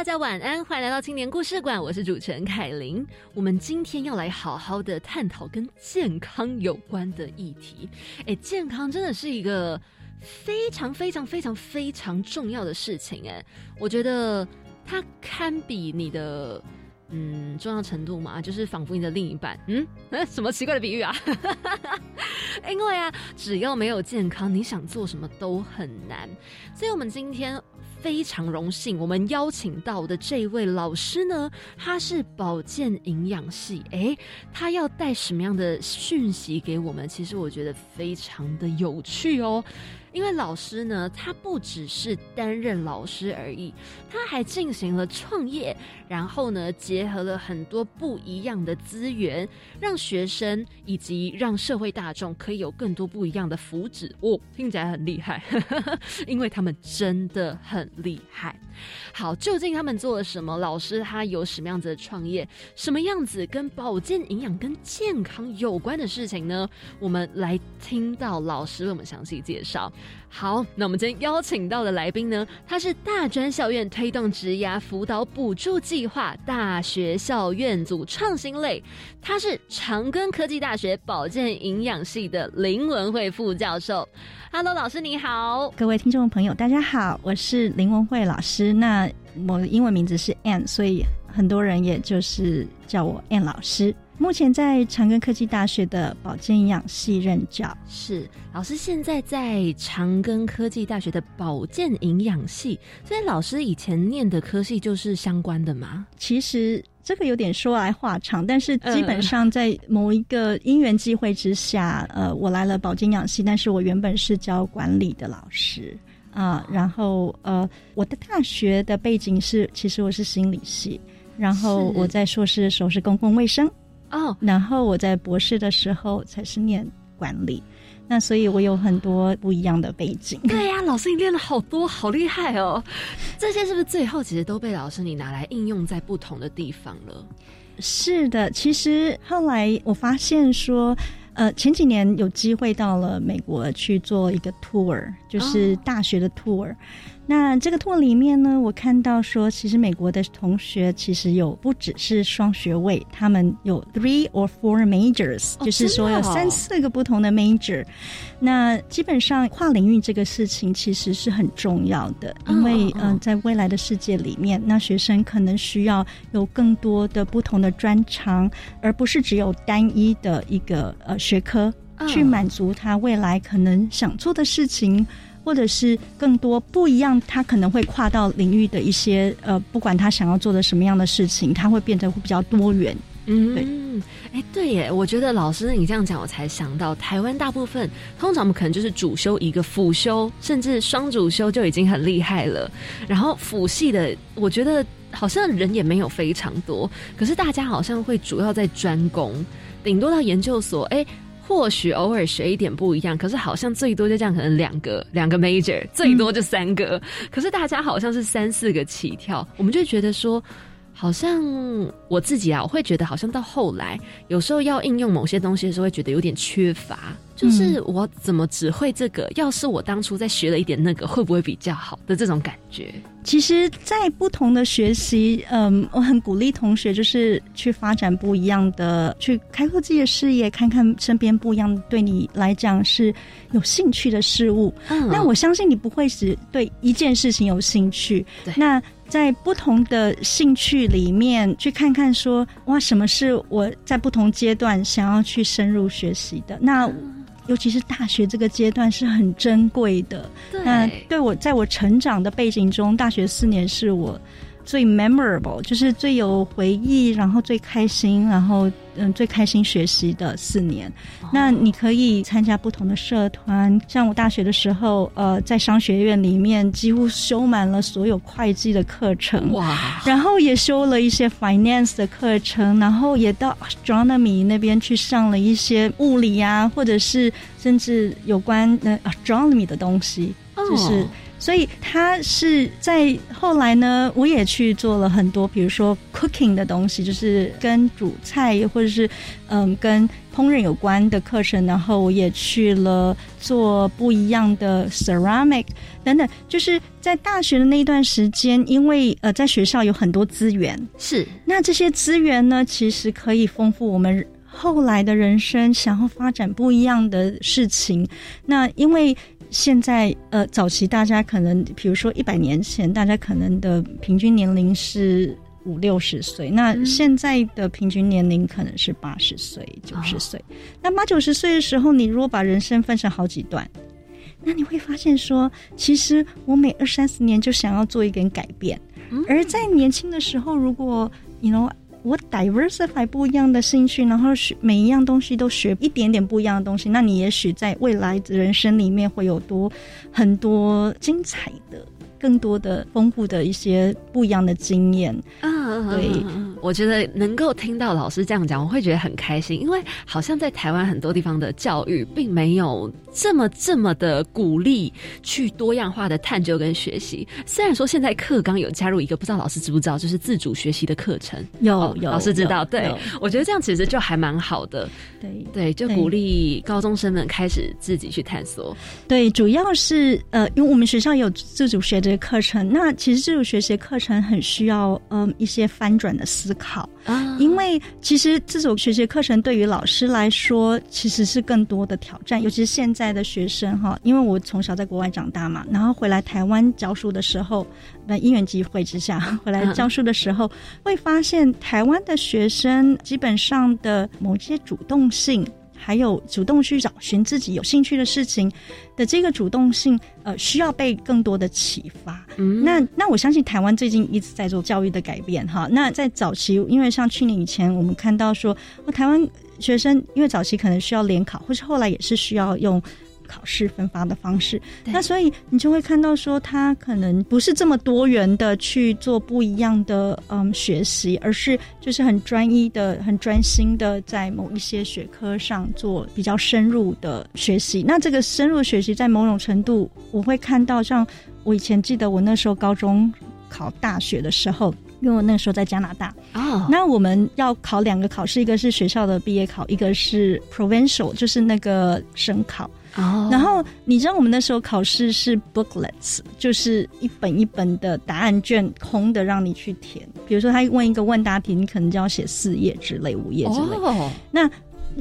大家晚安，欢迎来到青年故事馆，我是主持人凯琳。我们今天要来好好的探讨跟健康有关的议题。哎，健康真的是一个非常非常非常非常重要的事情。哎，我觉得它堪比你的。嗯，重要程度嘛，就是仿佛你的另一半。嗯，什么奇怪的比喻啊？因为啊，只要没有健康，你想做什么都很难。所以，我们今天。非常荣幸，我们邀请到的这位老师呢，他是保健营养系，诶，他要带什么样的讯息给我们？其实我觉得非常的有趣哦。因为老师呢，他不只是担任老师而已，他还进行了创业，然后呢，结合了很多不一样的资源，让学生以及让社会大众可以有更多不一样的福祉。哦，听起来很厉害，因为他们真的很厉害。好，究竟他们做了什么？老师他有什么样子的创业？什么样子跟保健营养、跟健康有关的事情呢？我们来听到老师为我们详细介绍。好，那我们今天邀请到的来宾呢，他是大专校院推动职涯辅导补助计划大学校院组创新类，他是长庚科技大学保健营养系的林文慧副教授。Hello，老师你好，各位听众朋友大家好，我是林文慧老师。那我的英文名字是 Ann，所以很多人也就是叫我 Ann 老师。目前在长庚科技大学的保健营养系任教。是老师现在在长庚科技大学的保健营养系，所以老师以前念的科系就是相关的吗？其实这个有点说来话长，但是基本上在某一个因缘际会之下，呃，我来了保健营养系，但是我原本是教管理的老师啊，然后呃，我的大学的背景是，其实我是心理系，然后我在硕士的时候是公共卫生。哦，然后我在博士的时候才是念管理，那所以我有很多不一样的背景。对呀，老师你练了好多，好厉害哦！这些是不是最后其实都被老师你拿来应用在不同的地方了？是的，其实后来我发现说，呃，前几年有机会到了美国去做一个 tour，就是大学的 tour。那这个托里面呢，我看到说，其实美国的同学其实有不只是双学位，他们有 three or four majors，就是说有三四个不同的 major。那基本上跨领域这个事情其实是很重要的，因为嗯，在未来的世界里面，那学生可能需要有更多的不同的专长，而不是只有单一的一个呃学科去满足他未来可能想做的事情。或者是更多不一样，他可能会跨到领域的一些呃，不管他想要做的什么样的事情，他会变得会比较多元。嗯，对，哎，对耶，我觉得老师你这样讲，我才想到台湾大部分通常我们可能就是主修一个辅修，甚至双主修就已经很厉害了。然后辅系的，我觉得好像人也没有非常多，可是大家好像会主要在专攻，顶多到研究所，哎。或许偶尔学一点不一样，可是好像最多就这样，可能两个两个 major，最多就三个。可是大家好像是三四个起跳，我们就觉得说。好像我自己啊，我会觉得好像到后来，有时候要应用某些东西的时候，会觉得有点缺乏。就是我怎么只会这个？要是我当初再学了一点那个，会不会比较好的这种感觉？其实，在不同的学习，嗯，我很鼓励同学就是去发展不一样的，去开阔自己的视野，看看身边不一样对你来讲是有兴趣的事物。嗯那我相信你不会只对一件事情有兴趣。那在不同的兴趣里面去看看，说哇，什么是我在不同阶段想要去深入学习的？那尤其是大学这个阶段是很珍贵的。那对我在我成长的背景中，大学四年是我最 memorable，就是最有回忆，然后最开心，然后嗯最开心学习的四年。那你可以参加不同的社团，像我大学的时候，呃，在商学院里面几乎修满了所有会计的课程，哇，然后也修了一些 finance 的课程，然后也到 astronomy 那边去上了一些物理啊，或者是甚至有关呃 astronomy 的东西，就是。所以他是在后来呢，我也去做了很多，比如说 cooking 的东西，就是跟煮菜或者是嗯跟烹饪有关的课程。然后我也去了做不一样的 ceramic 等等。就是在大学的那一段时间，因为呃在学校有很多资源，是那这些资源呢，其实可以丰富我们后来的人生，想要发展不一样的事情。那因为。现在呃，早期大家可能，比如说一百年前，大家可能的平均年龄是五六十岁，那现在的平均年龄可能是八十岁、九十岁。那八九十岁的时候，你如果把人生分成好几段，那你会发现说，其实我每二三十年就想要做一点改变，而在年轻的时候，如果你能。我 diversify 不一样的兴趣，然后学每一样东西都学一点点不一样的东西，那你也许在未来人生里面会有多很多精彩的。更多的丰富的一些不一样的经验啊，对，我觉得能够听到老师这样讲，我会觉得很开心，因为好像在台湾很多地方的教育并没有这么这么的鼓励去多样化的探究跟学习。虽然说现在课纲有加入一个，不知道老师知不知道，就是自主学习的课程，有有老师知道，对我觉得这样其实就还蛮好的，对对，就鼓励高中生们开始自己去探索。对，主要是呃，因为我们学校有自主学的。课程那其实这种学习课程很需要嗯一些翻转的思考啊，因为其实这种学习课程对于老师来说其实是更多的挑战，尤其是现在的学生哈，因为我从小在国外长大嘛，然后回来台湾教书的时候，那因缘机会之下 回来教书的时候，会发现台湾的学生基本上的某些主动性。还有主动去找寻自己有兴趣的事情的这个主动性，呃，需要被更多的启发。嗯，那那我相信台湾最近一直在做教育的改变哈。那在早期，因为像去年以前，我们看到说，台湾学生因为早期可能需要联考，或是后来也是需要用。考试分发的方式，那所以你就会看到说，他可能不是这么多元的去做不一样的嗯学习，而是就是很专一的、很专心的在某一些学科上做比较深入的学习。那这个深入学习，在某种程度，我会看到，像我以前记得我那时候高中考大学的时候，因为我那时候在加拿大哦，那我们要考两个考试，一个是学校的毕业考，一个是 provincial，就是那个省考。哦，然后你知道我们那时候考试是 booklets，就是一本一本的答案卷，空的让你去填。比如说他问一个问答题，你可能就要写四页之类、五页之类。哦，那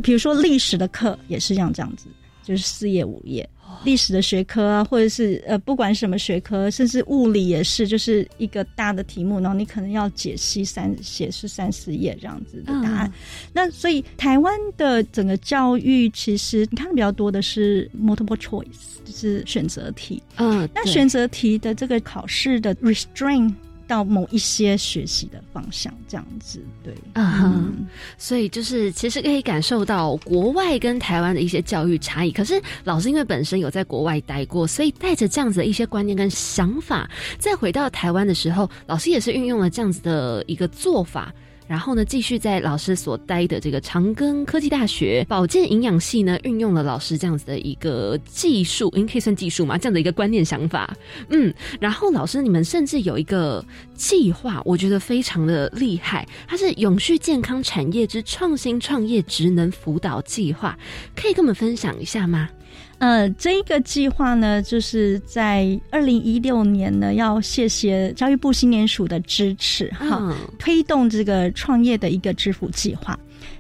比如说历史的课也是像这样子，就是四页、五页。历史的学科啊，或者是呃，不管什么学科，甚至物理也是，就是一个大的题目，然后你可能要解析三写是三四页这样子的答案。那所以台湾的整个教育，其实你看的比较多的是 multiple choice，就是选择题。嗯，那选择题的这个考试的 restraint。到某一些学习的方向，这样子，对，嗯，所以就是其实可以感受到国外跟台湾的一些教育差异。可是老师因为本身有在国外待过，所以带着这样子的一些观念跟想法，再回到台湾的时候，老师也是运用了这样子的一个做法。然后呢，继续在老师所待的这个长庚科技大学保健营养系呢，运用了老师这样子的一个技术，应可以算技术嘛？这样的一个观念想法，嗯。然后老师，你们甚至有一个计划，我觉得非常的厉害，它是永续健康产业之创新创业职能辅导计划，可以跟我们分享一下吗？呃，这一个计划呢，就是在二零一六年呢，要谢谢教育部新年署的支持，哈，推动这个创业的一个支付计划。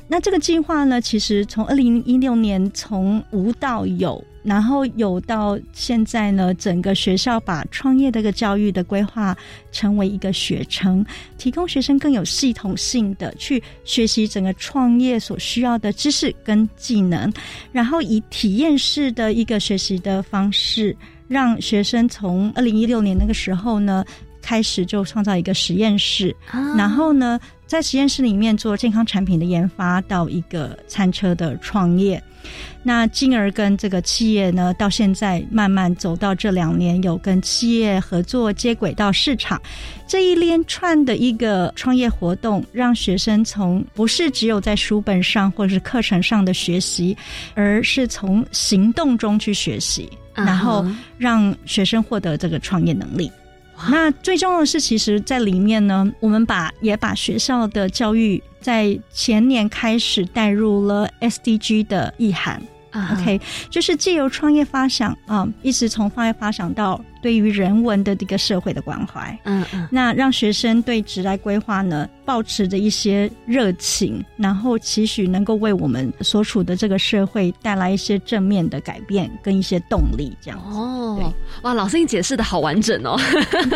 那这个计划呢，其实从二零一六年从无到有。然后有到现在呢，整个学校把创业这个教育的规划成为一个学程，提供学生更有系统性的去学习整个创业所需要的知识跟技能，然后以体验式的一个学习的方式，让学生从二零一六年那个时候呢。开始就创造一个实验室，然后呢，在实验室里面做健康产品的研发，到一个餐车的创业。那进而跟这个企业呢，到现在慢慢走到这两年，有跟企业合作接轨到市场，这一连串的一个创业活动，让学生从不是只有在书本上或者是课程上的学习，而是从行动中去学习，然后让学生获得这个创业能力。那最重要的是，其实，在里面呢，我们把也把学校的教育在前年开始带入了 SDG 的意涵。OK，就是借由创业发想啊，一直从创业发想到对于人文的这个社会的关怀。嗯嗯，那让学生对职来规划呢，保持着一些热情，然后期许能够为我们所处的这个社会带来一些正面的改变跟一些动力，这样。哦，哇，老师你解释的好完整哦。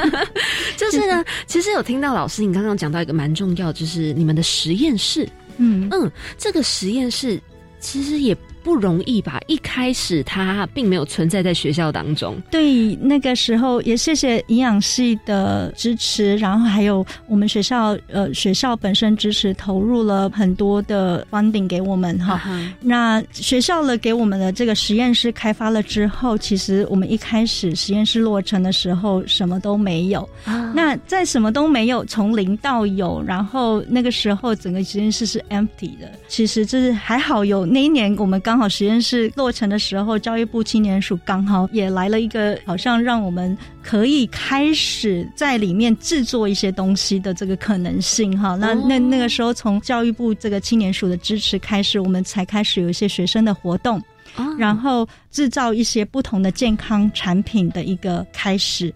就是呢，其实有听到老师你刚刚讲到一个蛮重要，就是你们的实验室。嗯嗯，这个实验室其实也。不容易吧？一开始它并没有存在在学校当中。对，那个时候也谢谢营养系的支持，然后还有我们学校呃学校本身支持，投入了很多的 funding 给我们哈。那学校了给我们的这个实验室开发了之后，其实我们一开始实验室落成的时候什么都没有。那在什么都没有，从零到有，然后那个时候整个实验室是 empty 的。其实就是还好有那一年我们刚。刚好实验室落成的时候，教育部青年署刚好也来了一个，好像让我们可以开始在里面制作一些东西的这个可能性哈。那那那个时候，从教育部这个青年署的支持开始，我们才开始有一些学生的活动，然后制造一些不同的健康产品的一个开始。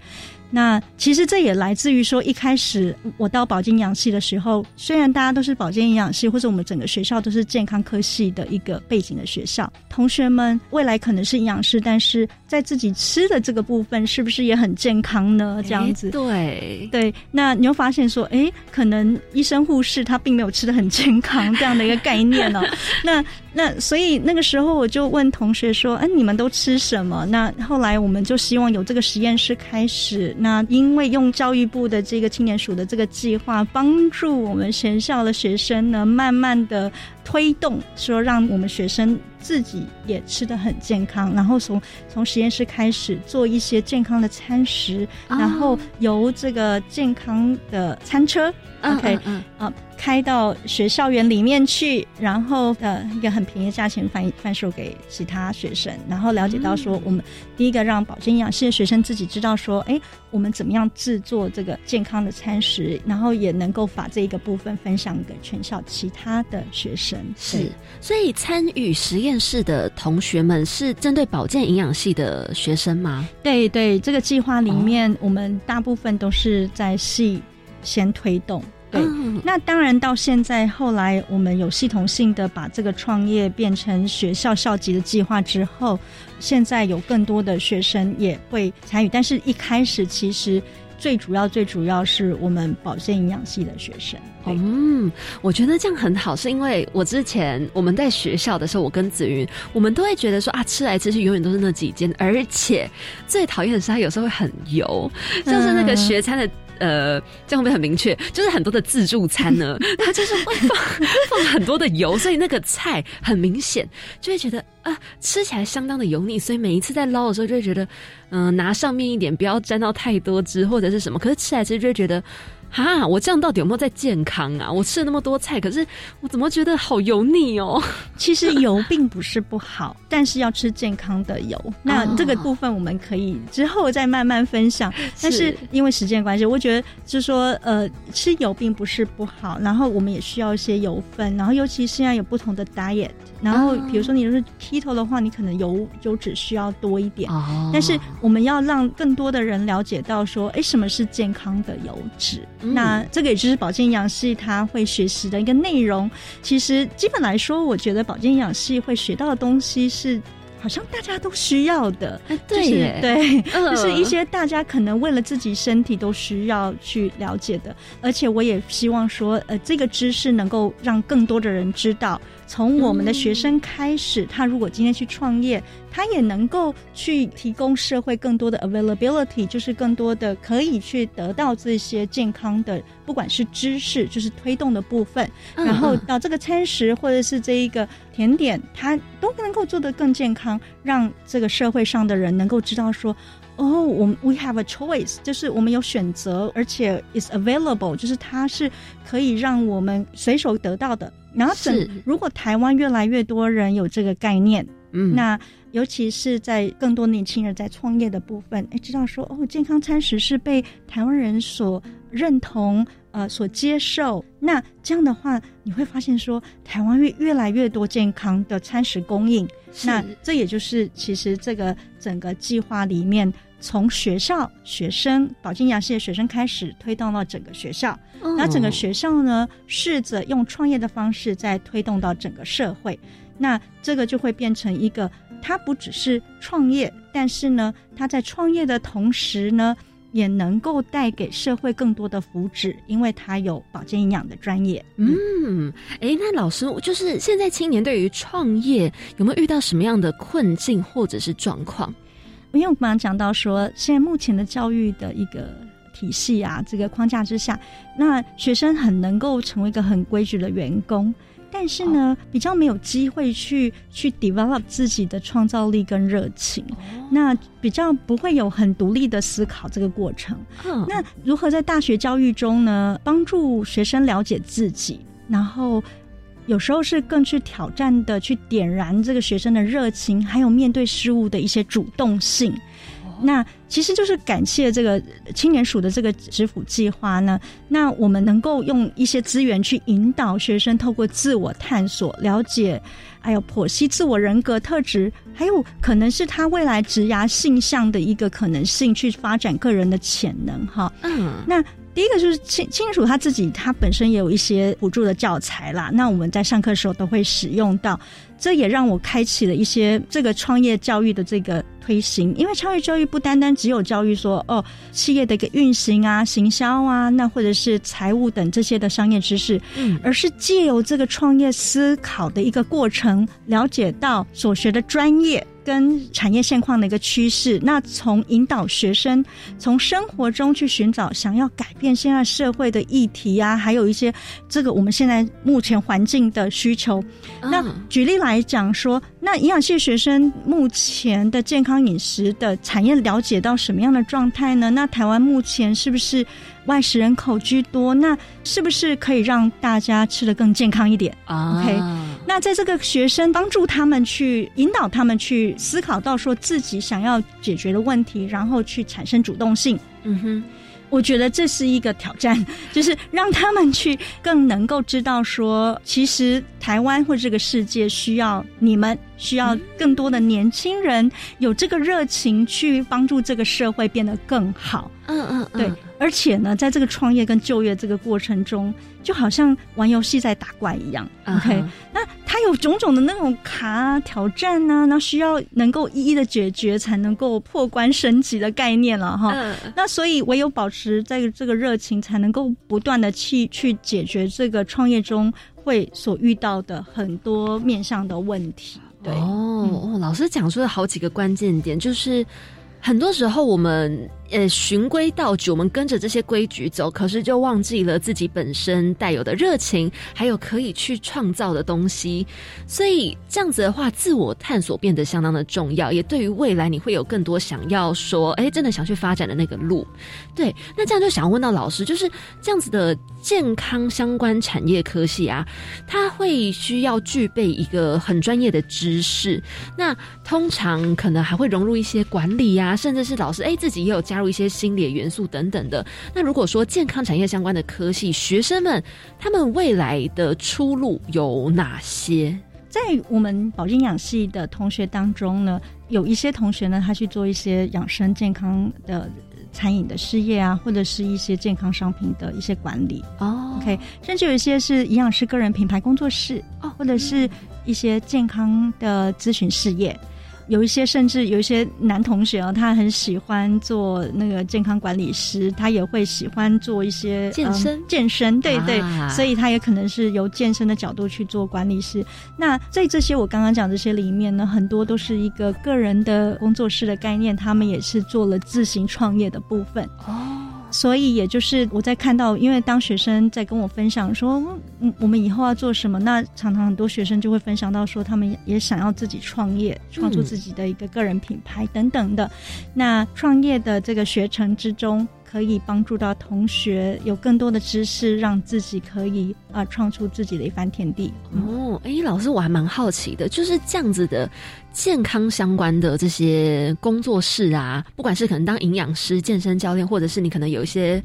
那其实这也来自于说，一开始我到保健营养系的时候，虽然大家都是保健营养系，或者我们整个学校都是健康科系的一个背景的学校，同学们未来可能是营养师，但是在自己吃的这个部分，是不是也很健康呢？这样子，对对。那你会发现说，哎，可能医生护士他并没有吃的很健康这样的一个概念哦。那那所以那个时候我就问同学说，哎，你们都吃什么？那后来我们就希望有这个实验室开始。那因为用教育部的这个青年署的这个计划，帮助我们学校的学生呢，慢慢的推动，说让我们学生自己也吃的很健康，然后从从实验室开始做一些健康的餐食，然后由这个健康的餐车，OK，嗯啊。开到学校园里面去，然后呃一个很便宜的价钱贩贩售给其他学生，然后了解到说，我们第一个让保健营养系的学生自己知道说，哎，我们怎么样制作这个健康的餐食，然后也能够把这一个部分分享给全校其他的学生。是，所以参与实验室的同学们是针对保健营养系的学生吗？对对，这个计划里面，我们大部分都是在系先推动。对，那当然到现在后来，我们有系统性的把这个创业变成学校校级的计划之后，现在有更多的学生也会参与。但是一开始其实最主要、最主要是我们保健营养系的学生。嗯，我觉得这样很好，是因为我之前我们在学校的时候，我跟子云，我们都会觉得说啊，吃来吃去永远都是那几间，而且最讨厌的是它有时候会很油，就是那个学餐的。呃，这样会很明确？就是很多的自助餐呢，它就是会放放很多的油，所以那个菜很明显就会觉得啊，吃起来相当的油腻。所以每一次在捞的时候，就会觉得，嗯，拿上面一点，不要沾到太多汁或者是什么。可是吃来吃就会觉得。哈，我这样到底有没有在健康啊？我吃了那么多菜，可是我怎么觉得好油腻哦？其实油并不是不好，但是要吃健康的油。那这个部分我们可以之后再慢慢分享。但是因为时间关系，我觉得就是说，呃，吃油并不是不好，然后我们也需要一些油分，然后尤其现在有不同的 diet，然后比如说你是 keto 的话，你可能油油脂需要多一点。哦。但是我们要让更多的人了解到说，哎，什么是健康的油脂？那这个也就是保健营养系他会学习的一个内容。其实基本来说，我觉得保健营养系会学到的东西是好像大家都需要的。对对，就是一些大家可能为了自己身体都需要去了解的。而且我也希望说，呃，这个知识能够让更多的人知道。从我们的学生开始，他如果今天去创业，他也能够去提供社会更多的 availability，就是更多的可以去得到这些健康的，不管是知识，就是推动的部分，然后到这个餐食或者是这一个甜点，它都能够做得更健康，让这个社会上的人能够知道说。哦，我们 we have a choice，就是我们有选择，而且 is available，就是它是可以让我们随手得到的。然后，整如果台湾越来越多人有这个概念，嗯，那尤其是在更多年轻人在创业的部分，哎，知道说哦，健康餐食是被台湾人所认同，呃，所接受。那这样的话，你会发现说，台湾越越来越多健康的餐食供应。那这也就是其实这个整个计划里面。从学校学生保健营养系的学生开始推动到整个学校，那整个学校呢，试着用创业的方式再推动到整个社会，那这个就会变成一个，它不只是创业，但是呢，它在创业的同时呢，也能够带给社会更多的福祉，因为它有保健营养的专业。嗯，哎，那老师，就是现在青年对于创业有没有遇到什么样的困境或者是状况？因为我刚刚讲到说，现在目前的教育的一个体系啊，这个框架之下，那学生很能够成为一个很规矩的员工，但是呢，比较没有机会去去 develop 自己的创造力跟热情，那比较不会有很独立的思考这个过程。那如何在大学教育中呢，帮助学生了解自己，然后？有时候是更去挑战的，去点燃这个学生的热情，还有面对事物的一些主动性。那其实就是感谢这个青年署的这个指辅计划呢。那我们能够用一些资源去引导学生，透过自我探索、了解，还有剖析自我人格特质，还有可能是他未来职涯性向的一个可能性，去发展个人的潜能。哈，嗯，那。第一个就是青青署他自己，他本身也有一些辅助的教材啦。那我们在上课的时候都会使用到，这也让我开启了一些这个创业教育的这个推行。因为创业教育不单单只有教育说哦，企业的一个运行啊、行销啊，那或者是财务等这些的商业知识，嗯，而是借由这个创业思考的一个过程，了解到所学的专业。跟产业现况的一个趋势，那从引导学生从生活中去寻找想要改变现在社会的议题啊，还有一些这个我们现在目前环境的需求。那举例来讲说，那营养系学生目前的健康饮食的产业了解到什么样的状态呢？那台湾目前是不是外食人口居多？那是不是可以让大家吃的更健康一点？OK。那在这个学生帮助他们去引导他们去思考到说自己想要解决的问题，然后去产生主动性。嗯哼，我觉得这是一个挑战，就是让他们去更能够知道说，其实台湾或这个世界需要你们，需要更多的年轻人有这个热情去帮助这个社会变得更好。嗯嗯，对。而且呢，在这个创业跟就业这个过程中，就好像玩游戏在打怪一样。OK，那他有种种的那种卡挑战呢，那需要能够一一的解决，才能够破关升级的概念了哈。那所以唯有保持在这个热情，才能够不断的去去解决这个创业中会所遇到的很多面向的问题。对哦，老师讲出了好几个关键点，就是很多时候我们。呃，循规蹈矩，我们跟着这些规矩走，可是就忘记了自己本身带有的热情，还有可以去创造的东西。所以这样子的话，自我探索变得相当的重要，也对于未来你会有更多想要说，哎，真的想去发展的那个路。对，那这样就想问到老师，就是这样子的健康相关产业科系啊，它会需要具备一个很专业的知识。那通常可能还会融入一些管理呀，甚至是老师哎自己也有加。加入一些心理元素等等的。那如果说健康产业相关的科系，学生们他们未来的出路有哪些？在我们保健养系的同学当中呢，有一些同学呢，他去做一些养生健康的餐饮的事业啊，或者是一些健康商品的一些管理哦。OK，甚至有一些是营养师个人品牌工作室哦，或者是一些健康的咨询事业。有一些甚至有一些男同学啊，他很喜欢做那个健康管理师，他也会喜欢做一些健身，健身，对对，所以他也可能是由健身的角度去做管理师。那在这些我刚刚讲这些里面呢，很多都是一个个人的工作室的概念，他们也是做了自行创业的部分哦。所以，也就是我在看到，因为当学生在跟我分享说，嗯，我们以后要做什么，那常常很多学生就会分享到说，他们也想要自己创业，创出自己的一个个人品牌等等的。那创业的这个学程之中。可以帮助到同学有更多的知识，让自己可以啊创出自己的一番天地。哦，哎，老师，我还蛮好奇的，就是这样子的健康相关的这些工作室啊，不管是可能当营养师、健身教练，或者是你可能有一些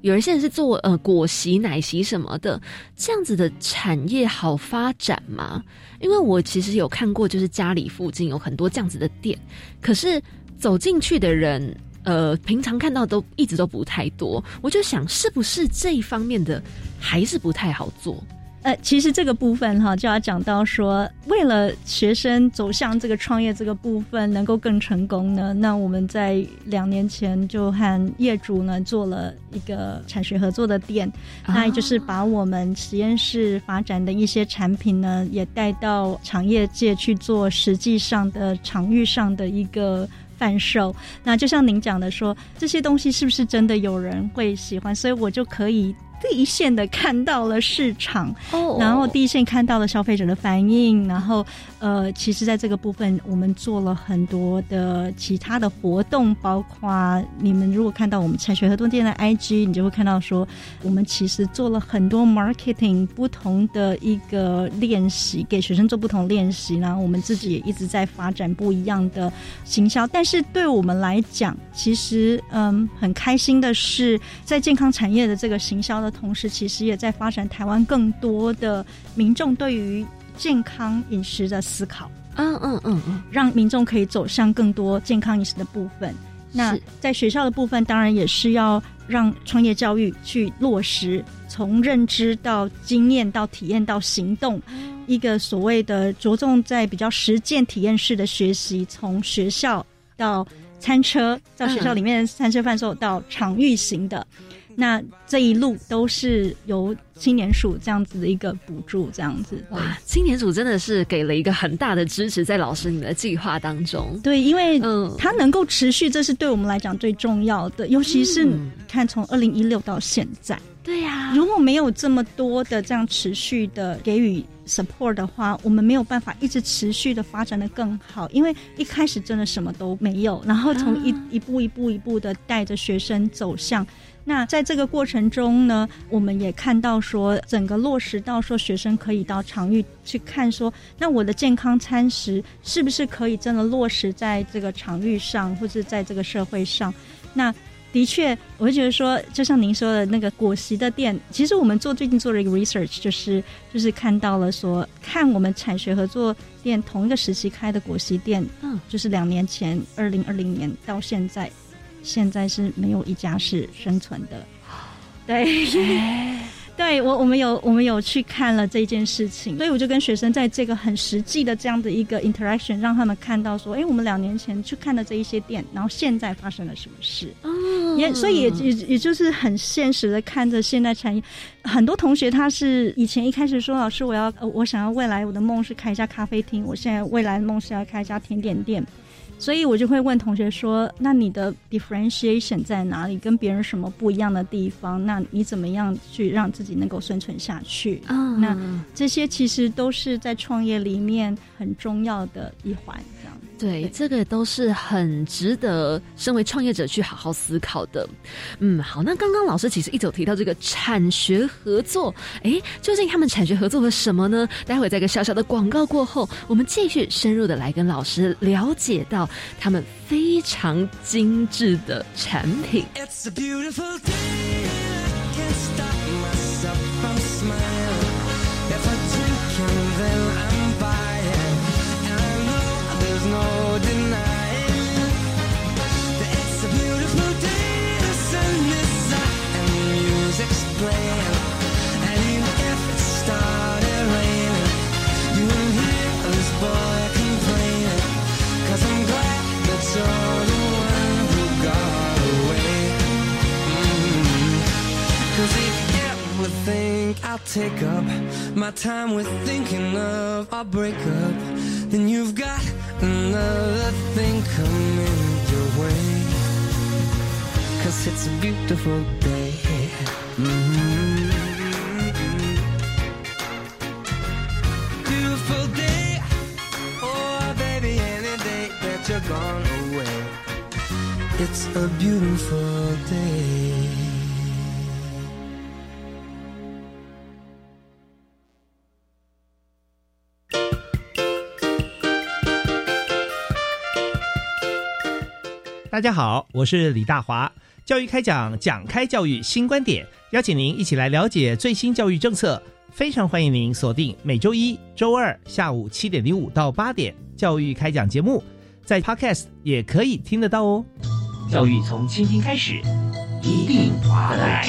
有人现在是做呃果昔、奶昔什么的，这样子的产业好发展吗？因为我其实有看过，就是家里附近有很多这样子的店，可是走进去的人。呃，平常看到都一直都不太多，我就想是不是这一方面的还是不太好做？呃，其实这个部分哈，就要讲到说，为了学生走向这个创业这个部分能够更成功呢，那我们在两年前就和业主呢做了一个产学合作的店，那也就是把我们实验室发展的一些产品呢，也带到产业界去做实际上的场域上的一个。贩售，那就像您讲的说，这些东西是不是真的有人会喜欢？所以我就可以。第一线的看到了市场，然后第一线看到了消费者的反应，然后呃，其实在这个部分，我们做了很多的其他的活动，包括你们如果看到我们产学合作店的 IG，你就会看到说，我们其实做了很多 marketing 不同的一个练习，给学生做不同练习，然后我们自己也一直在发展不一样的行销。但是对我们来讲，其实嗯，很开心的是，在健康产业的这个行销的。同时，其实也在发展台湾更多的民众对于健康饮食的思考。嗯嗯嗯嗯，让民众可以走向更多健康饮食的部分。那在学校的部分，当然也是要让创业教育去落实，从认知到经验到体验到行动，一个所谓的着重在比较实践体验式的学习，从学校到餐车，到学校里面餐车贩售到场域型的。那这一路都是由青年署这样子的一个补助，这样子哇，青年署真的是给了一个很大的支持，在老师你们的计划当中。对，因为嗯，它能够持续，这是对我们来讲最重要的。尤其是看从二零一六到现在，对呀，如果没有这么多的这样持续的给予 support 的话，我们没有办法一直持续的发展的更好。因为一开始真的什么都没有，然后从一一步一步一步的带着学生走向。那在这个过程中呢，我们也看到说，整个落实到说学生可以到场域去看，说那我的健康餐食是不是可以真的落实在这个场域上，或者在这个社会上？那的确，我会觉得说，就像您说的那个果昔的店，其实我们做最近做了一个 research，就是就是看到了说，看我们产学合作店同一个时期开的果昔店，嗯，就是两年前二零二零年到现在。现在是没有一家是生存的，对，对我我们有我们有去看了这件事情，所以我就跟学生在这个很实际的这样的一个 interaction，让他们看到说，哎，我们两年前去看的这一些店，然后现在发生了什么事，哦。也所以也也也就是很现实的看着现代产业，很多同学他是以前一开始说老师我要我想要未来我的梦是开一家咖啡厅，我现在未来的梦是要开一家甜点店。所以我就会问同学说：“那你的 differentiation 在哪里？跟别人什么不一样的地方？那你怎么样去让自己能够生存下去？”啊，那这些其实都是在创业里面很重要的一环。这样对，这个都是很值得身为创业者去好好思考的。嗯，好，那刚刚老师其实一直有提到这个产学合作，哎，究竟他们产学合作了什么呢？待会在一个小小的广告过后，我们继续深入的来跟老师了解到他们非常精致的产品。think my time with thinking of our breakup, then you've got another thing coming your way. Cause it's a beautiful day. Mm-hmm. Beautiful day. Oh, baby, any day that you're gone away. It's a beautiful 大家好，我是李大华。教育开讲，讲开教育新观点，邀请您一起来了解最新教育政策。非常欢迎您锁定每周一、周二下午七点零五到八点教育开讲节目，在 Podcast 也可以听得到哦。教育从倾听开始，一定华来。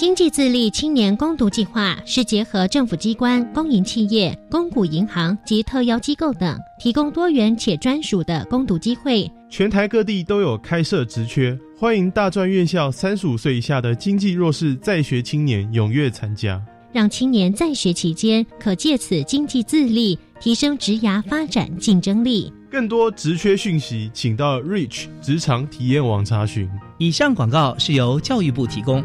经济自立青年攻读计划是结合政府机关、公营企业、公股银行及特邀机构等，提供多元且专属的攻读机会。全台各地都有开设职缺，欢迎大专院校三十五岁以下的经济弱势在学青年踊跃参加，让青年在学期间可借此经济自立，提升职涯发展竞争力。更多职缺讯息，请到 Reach 职场体验网查询。以上广告是由教育部提供。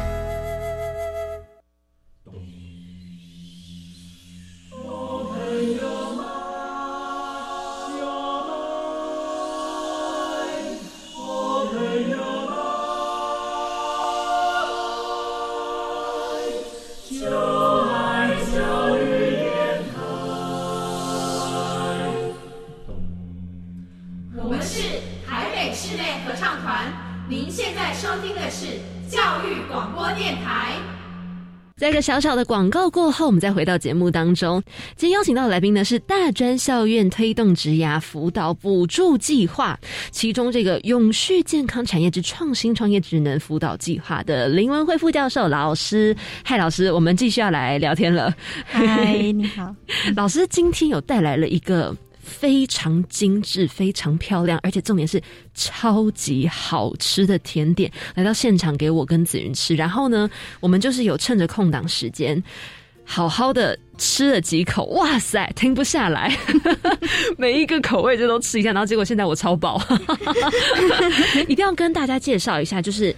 个小小的广告过后，我们再回到节目当中。今天邀请到的来宾呢是大专校院推动职涯辅导补助计划，其中这个永续健康产业之创新创业职能辅导计划的林文慧副教授老师。嗨，老师，我们继续要来聊天了。嗨，你好，老师，今天有带来了一个。非常精致、非常漂亮，而且重点是超级好吃的甜点来到现场给我跟子云吃。然后呢，我们就是有趁着空档时间，好好的吃了几口。哇塞，停不下来，每一个口味就都吃一下。然后结果现在我超饱，一定要跟大家介绍一下，就是。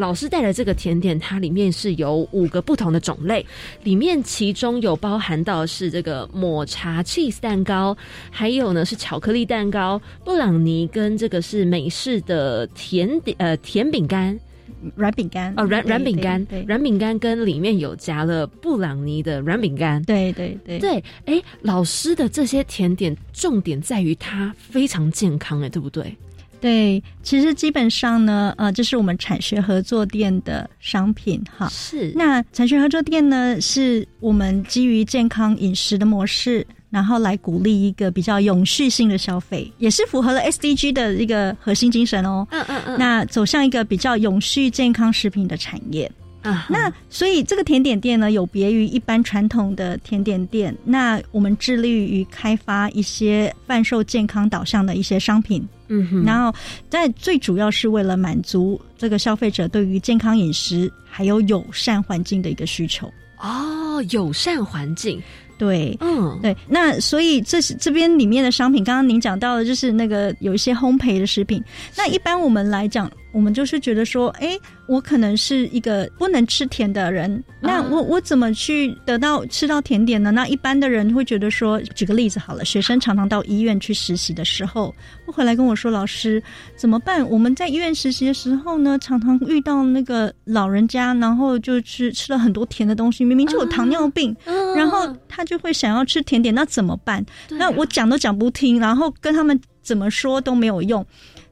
老师带的这个甜点，它里面是有五个不同的种类，里面其中有包含到是这个抹茶 cheese 蛋糕，还有呢是巧克力蛋糕、布朗尼跟这个是美式的甜点呃甜饼干、软饼干哦软软饼干，软饼干跟里面有加了布朗尼的软饼干，对对对。对，哎，老师的这些甜点重点在于它非常健康，哎，对不对？对，其实基本上呢，呃，这是我们产学合作店的商品哈。是。那产学合作店呢，是我们基于健康饮食的模式，然后来鼓励一个比较永续性的消费，也是符合了 SDG 的一个核心精神哦。嗯嗯嗯。那走向一个比较永续健康食品的产业。啊，那所以这个甜点店呢，有别于一般传统的甜点店。那我们致力于开发一些贩售健康导向的一些商品。嗯哼，然后在最主要是为了满足这个消费者对于健康饮食还有友善环境的一个需求。哦，友善环境，对，嗯，对。那所以这是这边里面的商品，刚刚您讲到的，就是那个有一些烘焙的食品。那一般我们来讲。我们就是觉得说，哎，我可能是一个不能吃甜的人，那我我怎么去得到吃到甜点呢？那一般的人会觉得说，举个例子好了，学生常常到医院去实习的时候，会回来跟我说，老师怎么办？我们在医院实习的时候呢，常常遇到那个老人家，然后就吃吃了很多甜的东西，明明就有糖尿病，然后他就会想要吃甜点，那怎么办？那我讲都讲不听，然后跟他们怎么说都没有用。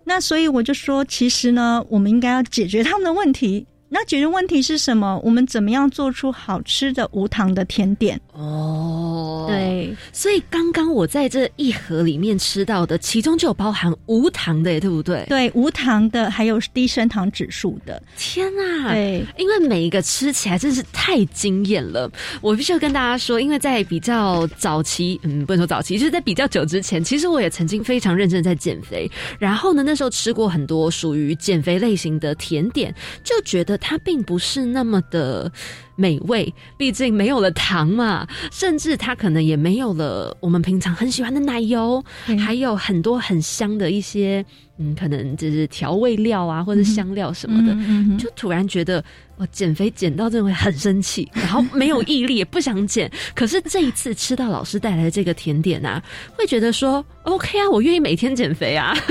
那所以我就说，其实呢，我们应该要解决他们的问题。那解决问题是什么？我们怎么样做出好吃的无糖的甜点？哦，，对，所以刚刚我在这一盒里面吃到的，其中就有包含无糖的，对不对？对，无糖的，还有低升糖指数的。天啊！对，因为每一个吃起来真是太惊艳了，我必须要跟大家说，因为在比较早期，嗯，不能说早期，就是在比较久之前，其实我也曾经非常认真地在减肥，然后呢，那时候吃过很多属于减肥类型的甜点，就觉得它并不是那么的美味，毕竟没有了糖嘛，甚至它可能也没有了我们平常很喜欢的奶油，对。还有很多很香的一些，嗯，可能就是调味料啊，或者香料什么的，就突然觉得我减肥减到真的会很生气，然后没有毅力，也不想减。可是这一次吃到老师带来的这个甜点啊，会觉得说 OK 啊，我愿意每天减肥啊。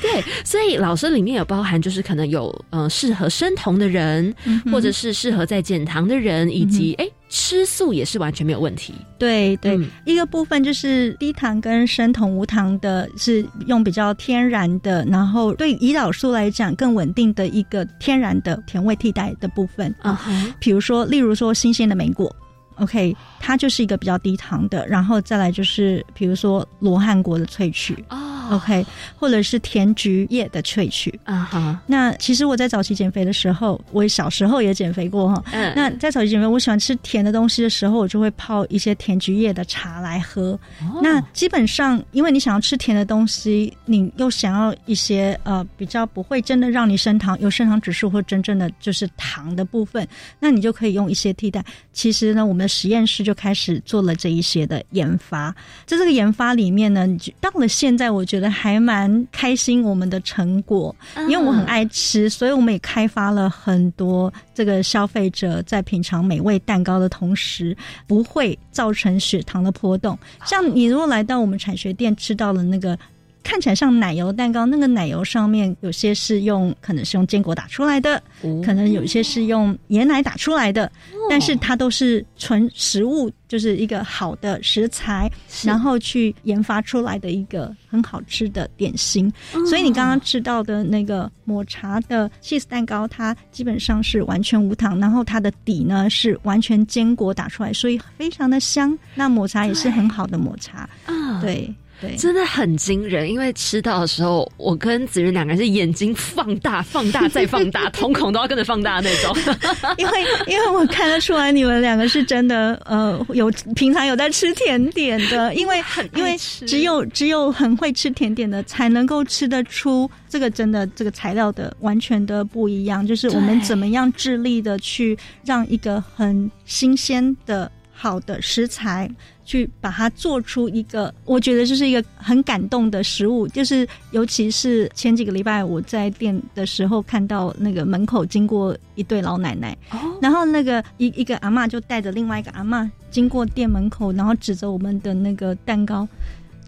对，所以老师里面有包含，就是可能有呃适合生酮的人，嗯或者是适合在减糖的人，以及哎、吃素也是完全没有问题。对对、嗯。一个部分就是低糖跟生酮无糖的，是用比较天然的，然后对胰岛素来讲更稳定的一个天然的甜味替代的部分。啊哈，比如说，例如说新鲜的莓果，OK，它就是一个比较低糖的，然后再来就是比如说罗汉果的萃取。哦，OK，或者是甜菊叶的萃取。啊哈，那其实我在早期减肥的时候，我小时候也减肥过哈。嗯那在早期减肥，我喜欢吃甜的东西的时候，我就会泡一些甜菊叶的茶来喝。哦那基本上，因为你想要吃甜的东西，你又想要一些呃比较不会真的让你升糖、有升糖指数或真正的就是糖的部分，那你就可以用一些替代。其实呢，我们的实验室就开始做了这一些的研发。在这个研发里面呢，你就到了现在，我觉得还蛮开心我们的成果，因为我很爱吃，所以我们也开发了很多这个消费者在品尝美味蛋糕的同时，不会造成血糖的波动。像你如果来到我们产学店吃到了那个。看起来像奶油蛋糕，那个奶油上面有些是用，可能是用坚果打出来的，哦。可能有些是用椰奶打出来的，但是它都是纯食物，就是一个好的食材，然后去研发出来的一个很好吃的点心。所以你刚刚吃到的那个抹茶的 cheese 蛋糕，它基本上是完全无糖，然后它的底呢是完全坚果打出来，所以非常的香。那抹茶也是很好的抹茶，啊，对对。真的很惊人，因为吃到的时候，我跟子云两个人是眼睛放大、放大再放大，瞳孔都要跟着放大那种。因为因为我看得出来你们两个是真的呃有平常有在吃甜点的，因为因为只有只有很会吃甜点的才能够吃得出这个真的这个材料的完全的不一样，就是我们怎么样致力的去让一个很新鲜的好的食材。去把它做出一个，我觉得就是一个很感动的食物，就是尤其是前几个礼拜我在店的时候看到那个门口经过一对老奶奶，哦，然后那个一一个阿妈就带着另外一个阿妈经过店门口，然后指着我们的那个蛋糕，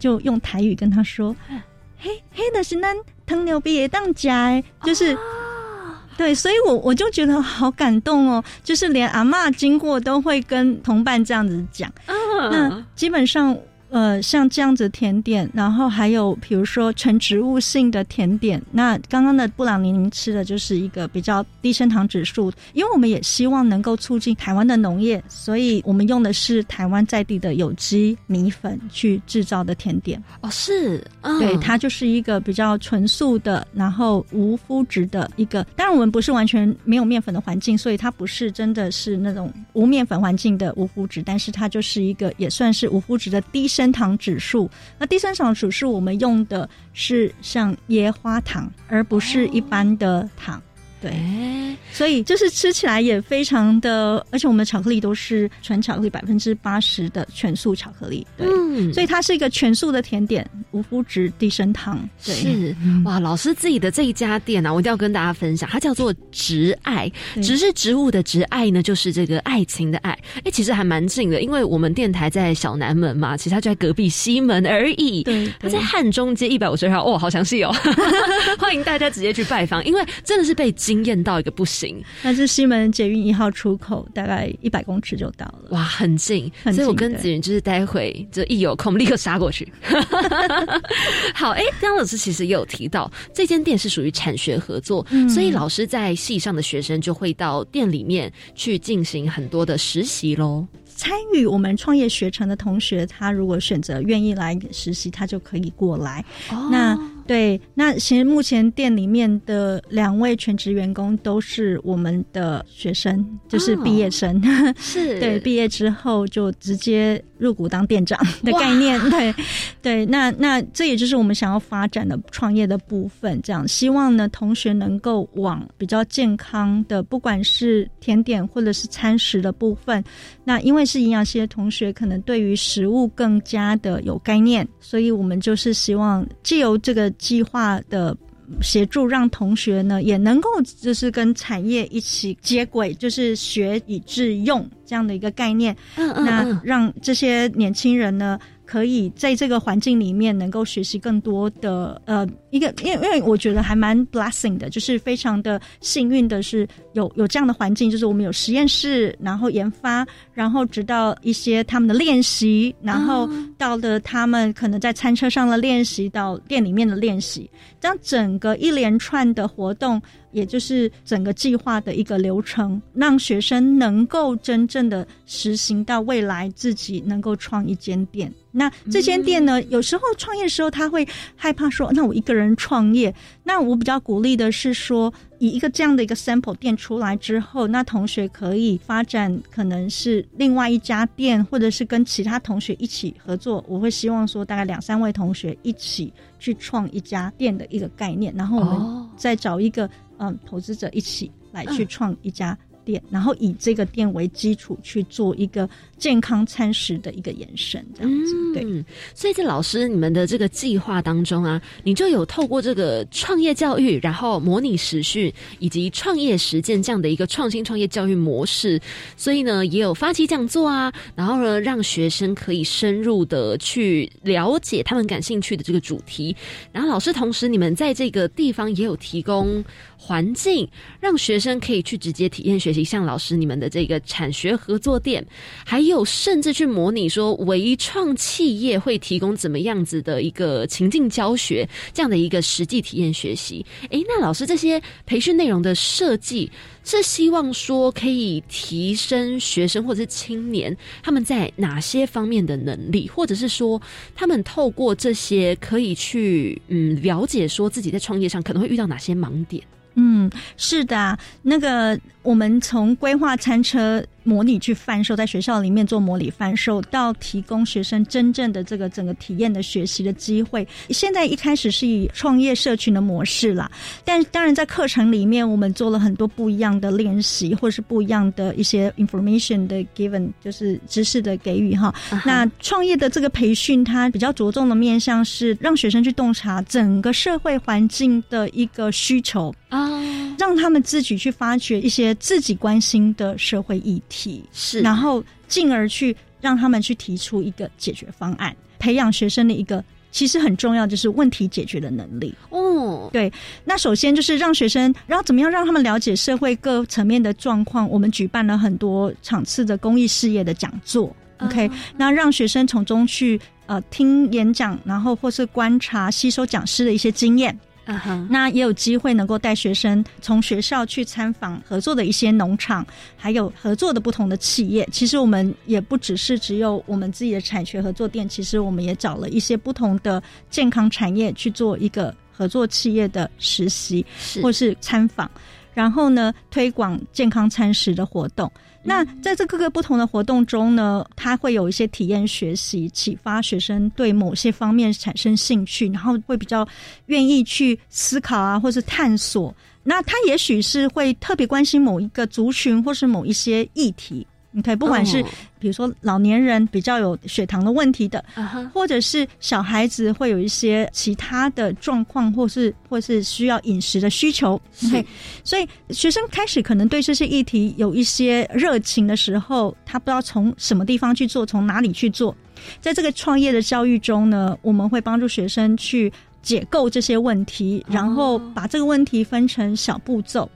就用台语跟他说：“嘿，嘿的是咱糖牛毕业当家，就是。对，所以我我就觉得好感动哦，就是连阿嬷经过都会跟同伴这样子讲。那嗯，基本上，呃，像这样子甜点，然后还有比如说纯植物性的甜点，那刚刚的布朗尼您吃的就是一个比较低升糖指数，因为我们也希望能够促进台湾的农业，所以我们用的是台湾在地的有机米粉去制造的甜点。哦是，嗯对，它就是一个比较纯素的，然后无麸质的一个。当然，我们不是完全没有面粉的环境，所以它不是真的是那种无面粉环境的无麸质，但是它就是一个也算是无麸质的低升糖指数。那低升糖指数我们用的是像椰花糖，而不是一般的糖。对，哎，所以就是吃起来也非常的，而且我们的巧克力都是纯巧克力，百分之八十的全素巧克力。对，嗯所以它是一个全素的甜点，无麸质、低升糖。对，是哇，老师自己的这一家店啊，我一定要跟大家分享，它叫做植爱，对植是植物的植，爱呢就是这个爱情的爱。哎，其实还蛮近的，因为我们电台在小南门嘛，其实它就在隔壁西门而已。对它在汉中街一百五十二号，哦，好详细哦，欢迎大家直接去拜访，因为真的是被惊惊艳到一个不行。那是西门捷运一号出口，大概一百公尺就到了。哇，很近，很所以我跟子云就是待会就一有空，立刻杀过去。好，哎、刚刚老师其实也有提到，这间店是属于产学合作，嗯所以老师在系上的学生就会到店里面去进行很多的实习喽。参与我们创业学程的同学，他如果选择愿意来实习，他就可以过来。哦那对，那其实目前店里面的两位全职员工都是我们的学生，就是毕业生。是 对，毕业之后就直接入股当店长的概念。对，对，那那这也就是我们想要发展的创业的部分。这样，希望呢同学能够往比较健康的，不管是甜点或者是餐食的部分。那因为是营养系的同学，可能对于食物更加的有概念，所以我们就是希望借由这个计划的。协助让同学呢也能够就是跟产业一起接轨，就是学以致用这样的一个概念。嗯嗯那嗯，让这些年轻人呢，可以在这个环境里面能够学习更多的呃一个，因为因为我觉得还蛮 blessing 的，就是非常的幸运的是有有这样的环境，就是我们有实验室，然后研发，然后直到一些他们的练习，然后到了他们可能在餐车上的练习，到店里面的练习，这样整个一连串的活动。也就是整个计划的一个流程，让学生能够真正的实行到未来自己能够创一间店。那这间店呢，有时候创业的时候他会害怕说，那我一个人创业。那我比较鼓励的是说，以一个这样的一个 sample 店出来之后，那同学可以发展可能是另外一家店，或者是跟其他同学一起合作。我会希望说，大概两三位同学一起去创一家店的一个概念，然后我们哦再找一个嗯投资者一起来去嗯创一家店，然后以这个店为基础去做一个健康餐食的一个延伸，这样子、对。嗯，所以在老师你们的这个计划当中啊，你就有透过这个创业教育，然后模拟实训以及创业实践这样的一个创新创业教育模式，所以呢也有发起讲座啊，然后呢让学生可以深入的去了解他们感兴趣的这个主题，然后老师同时你们在这个地方也有提供环境，让学生可以去直接体验学习，像老师你们的这个产学合作店，还有有甚至去模拟说微创企业会提供怎么样子的一个情境教学，这样的一个实际体验学习。诶，那老师这些培训内容的设计，是希望说可以提升学生或者是青年他们在哪些方面的能力，或者是说他们透过这些可以去嗯了解说自己在创业上可能会遇到哪些盲点。嗯，是的，那个我们从规划餐车模拟去贩售，在学校里面做模拟贩售，到提供学生真正的这个整个体验的学习的机会。现在一开始是以创业社群的模式啦，但当然在课程里面，我们做了很多不一样的练习，或是不一样的一些 information 的 given，就是知识的给予哈。那创业的这个培训，它比较着重的面向是让学生去洞察整个社会环境的一个需求。啊，让他们自己去发掘一些自己关心的社会议题，是然后进而去让他们去提出一个解决方案，培养学生的一个其实很重要就是问题解决的能力。哦，对那首先就是让学生，然后怎么样让他们了解社会各层面的状况。我们举办了很多场次的公益事业的讲座。OK，、那让学生从中去呃听演讲，然后或是观察、吸收讲师的一些经验，啊哈，那也有机会能够带学生从学校去参访合作的一些农场，还有合作的不同的企业。其实我们也不只是只有我们自己的产学合作店，其实我们也找了一些不同的健康产业去做一个合作企业的实习或是参访，然后呢推广健康餐食的活动。那在这各个不同的活动中呢，他会有一些体验学习，启发学生对某些方面产生兴趣，然后会比较愿意去思考啊，或是探索。那他也许是会特别关心某一个族群，或是某一些议题。你可以不管是哦比如说老年人比较有血糖的问题的，或者是小孩子会有一些其他的状况，或是或是需要饮食的需求。是 OK，所以学生开始可能对这些议题有一些热情的时候，他不知道从什么地方去做，从哪里去做。在这个创业的教育中呢，我们会帮助学生去解构这些问题，然后把这个问题分成小步骤。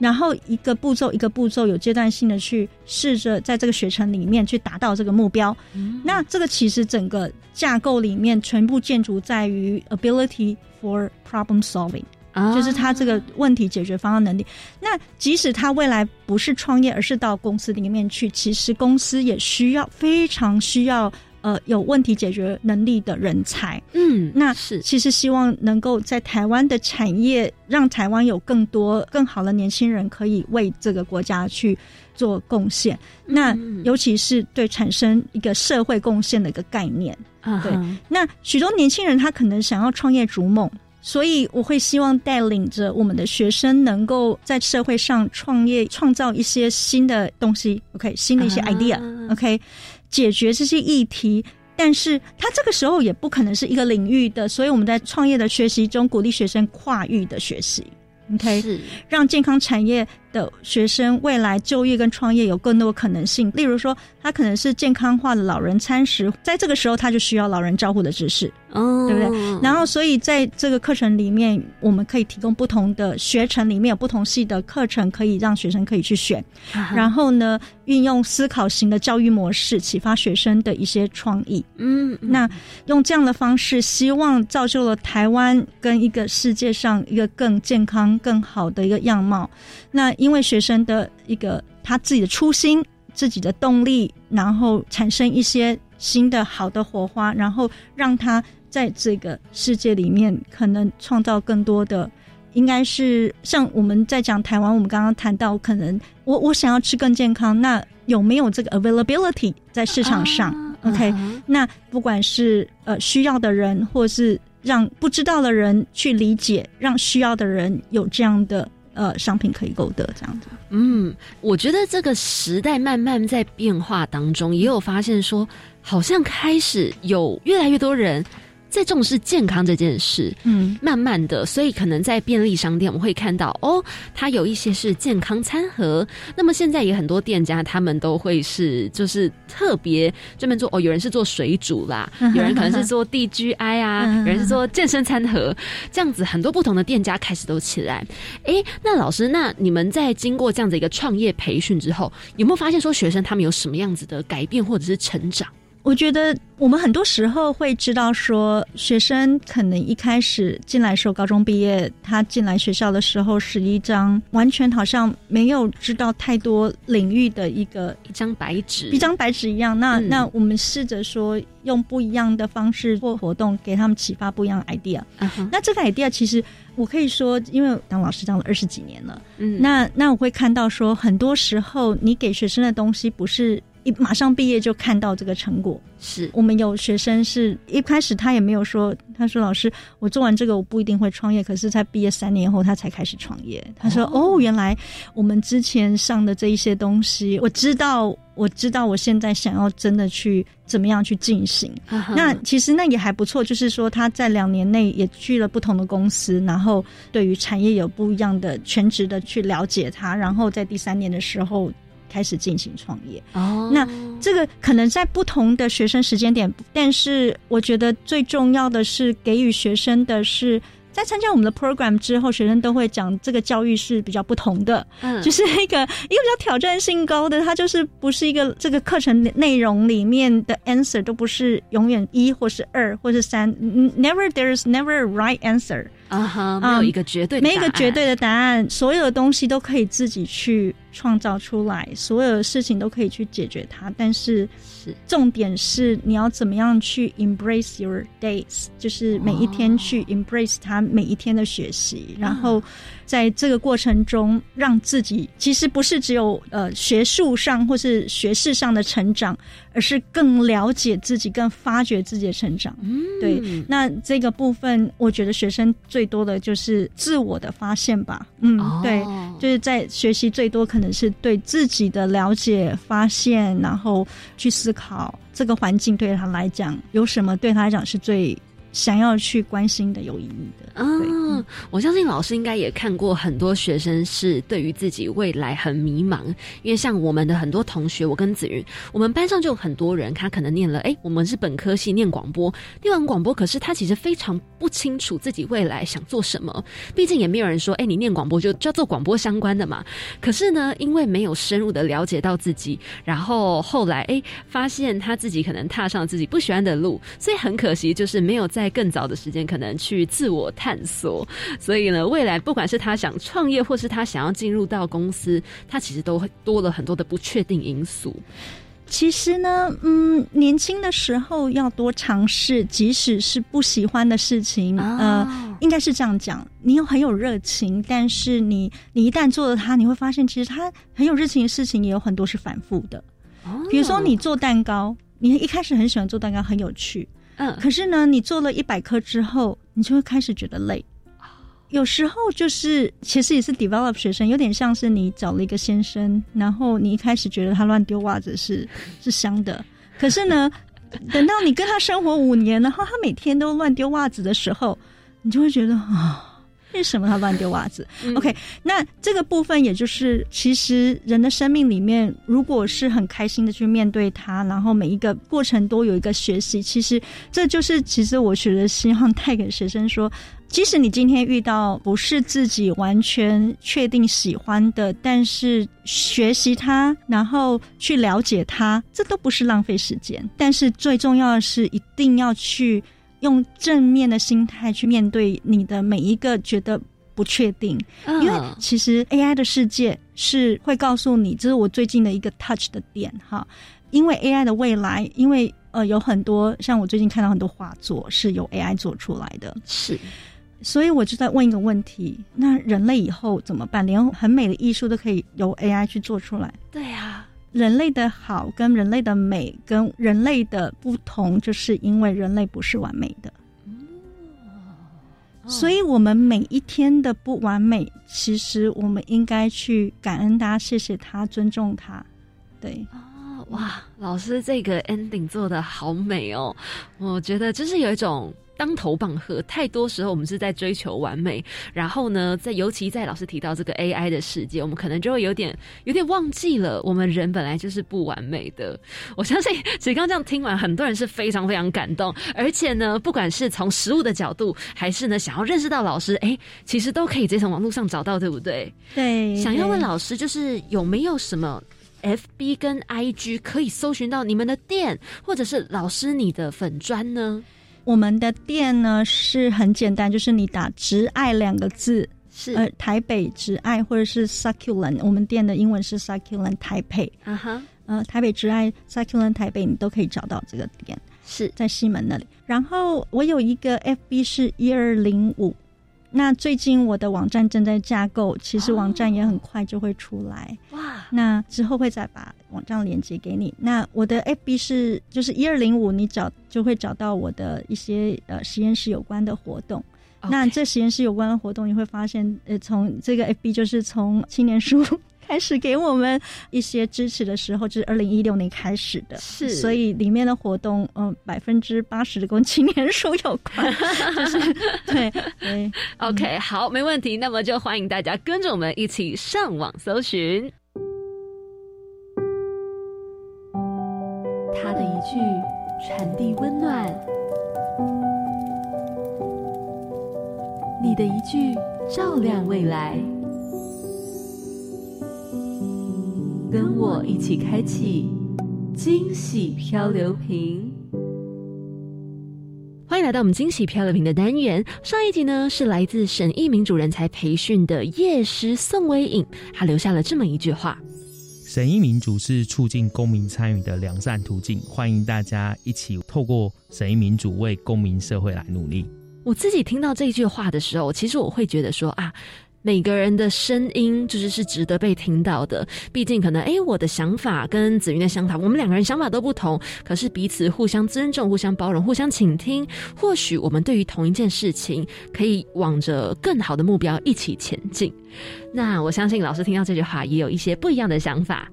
然后一个步骤一个步骤有阶段性的去试着在这个学程里面去达到这个目标。那这个其实整个架构里面全部建筑在于 ability for problem solving。啊就是他这个问题解决方案能力。那即使他未来不是创业，而是到公司里面去，其实公司也需要非常需要呃有问题解决能力的人才。嗯，那是其实希望能够在台湾的产业，让台湾有更多更好的年轻人可以为这个国家去做贡献。那嗯尤其是对产生一个社会贡献的一个概念。对啊对那许多年轻人他可能想要创业逐梦，所以我会希望带领着我们的学生能够在社会上创业，创造一些新的东西，OK，新的一些啊 idea，OK，、解决这些议题。但是他这个时候也不可能是一个领域的，所以我们在创业的学习中鼓励学生跨域的学习，OK，是让健康产业的学生未来就业跟创业有更多可能性。例如说，他可能是健康化的老人餐食，在这个时候他就需要老人照护的知识，哦，对不对？然后，所以在这个课程里面，我们可以提供不同的学程，里面有不同系的课程，可以让学生可以去选。然后呢，运用思考型的教育模式，启发学生的一些创意。嗯，嗯那用这样的方式，希望造就了台湾跟一个世界上一个更健康、更好的一个样貌。那因为学生的一个他自己的初心、自己的动力，然后产生一些新的好的火花，然后让他在这个世界里面可能创造更多的。应该是像我们在讲台湾，我们刚刚谈到，可能我我想要吃更健康，那有没有这个 availability 在市场上、o k 那不管是呃需要的人，或是让不知道的人去理解，让需要的人有这样的呃商品可以购得，这样子。嗯，我觉得这个时代慢慢在变化当中，也有发现说，好像开始有越来越多人在重视健康这件事。嗯慢慢的，所以可能在便利商店我们会看到哦，它有一些是健康餐盒。那么现在也很多店家他们都会是就是特别专门做哦，有人是做水煮啦，有人可能是做 DGI 啊，嗯有人是做健身餐盒，这样子很多不同的店家开始都起来。诶，那老师，那你们在经过这样的一个创业培训之后，有没有发现说学生他们有什么样子的改变或者是成长？我觉得我们很多时候会知道说，学生可能一开始进来时候，高中毕业，他进来学校的时候是一张完全好像没有知道太多领域的一个一张白纸，一张白纸一样。那、嗯。那我们试着说，用不一样的方式或活动，给他们启发不一样的 idea。那这个 idea 其实我可以说，因为当老师当了二十几年了，嗯。那那我会看到说，很多时候你给学生的东西不是一马上毕业就看到这个成果。是我们有学生是一开始他也没有说，他说老师，我做完这个我不一定会创业，可是在毕业三年后他才开始创业。他说哦原来我们之前上的这一些东西，我知道，我知道我现在想要真的去怎么样去进行。嗯那其实那也还不错，就是说他在两年内也去了不同的公司，然后对于产业有不一样的全职的去了解它，然后在第三年的时候开始进行创业。哦，那这个可能在不同的学生时间点，但是我觉得最重要的是给予学生的是。在参加我们的 program 之后，学生都会讲这个教育是比较不同的，嗯。就是一个一个比较挑战性高的，它就是不是一个这个课程内容里面的 answer 都不是永远一或是二或是三。嗯，never there's never a right answer，啊哈，没有一个绝对的没有一个绝对的答案，所有的东西都可以自己去创造出来，所有的事情都可以去解决它。但是是。重点是你要怎么样去 embrace your days，就是每一天去 embrace 它每一天的学习，然后在这个过程中让自己其实不是只有呃学术上或是学识上的成长，而是更了解自己，更发掘自己的成长。嗯对，那这个部分，我觉得学生最多的就是自我的发现吧。嗯，哦对，就是在学习最多可能是对自己的了解、发现，然后去思考这个环境对他来讲有什么，对他来讲是最想要去关心的、有意义的。嗯，我相信老师应该也看过很多学生是对于自己未来很迷茫，因为像我们的很多同学，我跟子云，我们班上就有很多人，他可能念了，哎，我们是本科系念广播，念完广播，可是他其实非常不清楚自己未来想做什么，毕竟也没有人说，哎，你念广播就就要做广播相关的嘛。可是呢，因为没有深入的了解到自己，然后后来哎，发现他自己可能踏上自己不喜欢的路，所以很可惜，就是没有在更早的时间可能去自我。探索，所以呢，未来不管是他想创业，或是他想要进入到公司，他其实都会多了很多的不确定因素。其实呢，嗯，年轻的时候要多尝试，即使是不喜欢的事情，呃，应该是这样讲。你有很有热情，但是你你一旦做了它，你会发现，其实他很有热情的事情也有很多是反复的。比如说，你做蛋糕，你一开始很喜欢做蛋糕，很有趣。嗯，可是呢，你做了一百颗之后，你就会开始觉得累。有时候就是，其实也是 develop 学生，有点像是你找了一个先生，然后你一开始觉得他乱丢袜子是是香的，可是呢，等到你跟他生活五年，然后他每天都乱丢袜子的时候，你就会觉得啊。为什么他乱丢袜子？OK，那这个部分也就是，其实人的生命里面，如果是很开心的去面对它，然后每一个过程都有一个学习，其实这就是其实我觉得希望带给学生说，即使你今天遇到不是自己完全确定喜欢的，但是学习它，然后去了解它，这都不是浪费时间。但是最重要的是，一定要去。用正面的心态去面对你的每一个觉得不确定，因为其实 AI 的世界是会告诉你，这是我最近的一个 touch 的点哈。因为 AI 的未来，因为呃有很多像我最近看到很多画作是由 AI 做出来的，是，所以我就在问一个问题：那人类以后怎么办？连很美的艺术都可以由 AI 去做出来？对呀。人类的好跟人类的美跟人类的不同，就是因为人类不是完美的。所以，我们每一天的不完美，其实我们应该去感恩他，谢谢他，尊重他。对啊，哇，老师这个 ending 做的好美哦，我觉得就是有一种。当头棒喝，太多时候我们是在追求完美，然后呢，在尤其在老师提到这个 AI 的世界，我们可能就会有点有点忘记了，我们人本来就是不完美的。我相信，其实刚刚这样听完，很多人是非常非常感动，而且呢，不管是从实物的角度，还是呢想要认识到老师，哎，其实都可以直接从网络上找到，对不对？对。想要问老师，就是有没有什么 FB 跟 IG 可以搜寻到你们的店，或者是老师你的粉砖呢？我们的店呢是很简单，就是你打“直爱”两个字，是呃台北直爱或者是 Succulent，我们店的英文是 Succulent 台北，啊哈，呃台北直爱 Succulent 台北，你都可以找到这个店，是在西门那里。然后我有一个 FB 是一二零五。那最近我的网站正在架构，其实网站也很快就会出来。哇！那之后会再把网站连接给你。那我的 FB 是就是一二零五，你找就会找到我的一些呃实验室有关的活动。那这实验室有关的活动，你会发现呃从这个 FB 就是从青年书。开始给我们一些支持的时候，就是二零一六年开始的，是，所以里面的活动，嗯，百分之八十的跟青年书有关，就是对对。OK，好，没问题，那么就欢迎大家跟着我们一起上网搜寻。他的一句传递温暖，你的一句照亮未来。跟我一起开启惊喜漂流瓶。欢迎来到我们惊喜漂流瓶的单元。上一集呢是来自沈义民主人才培训的夜师宋威颖，他留下了这么一句话：审议民主是促进公民参与的良善途径，欢迎大家一起透过审议民主为公民社会来努力。我自己听到这句话的时候，其实我会觉得说啊。每个人的声音就是是值得被听到的，毕竟可能哎，我的想法跟子云的想法，我们两个人想法都不同，可是彼此互相尊重、互相包容、互相倾听，或许我们对于同一件事情，可以往着更好的目标一起前进。那我相信老师听到这句话，也有一些不一样的想法。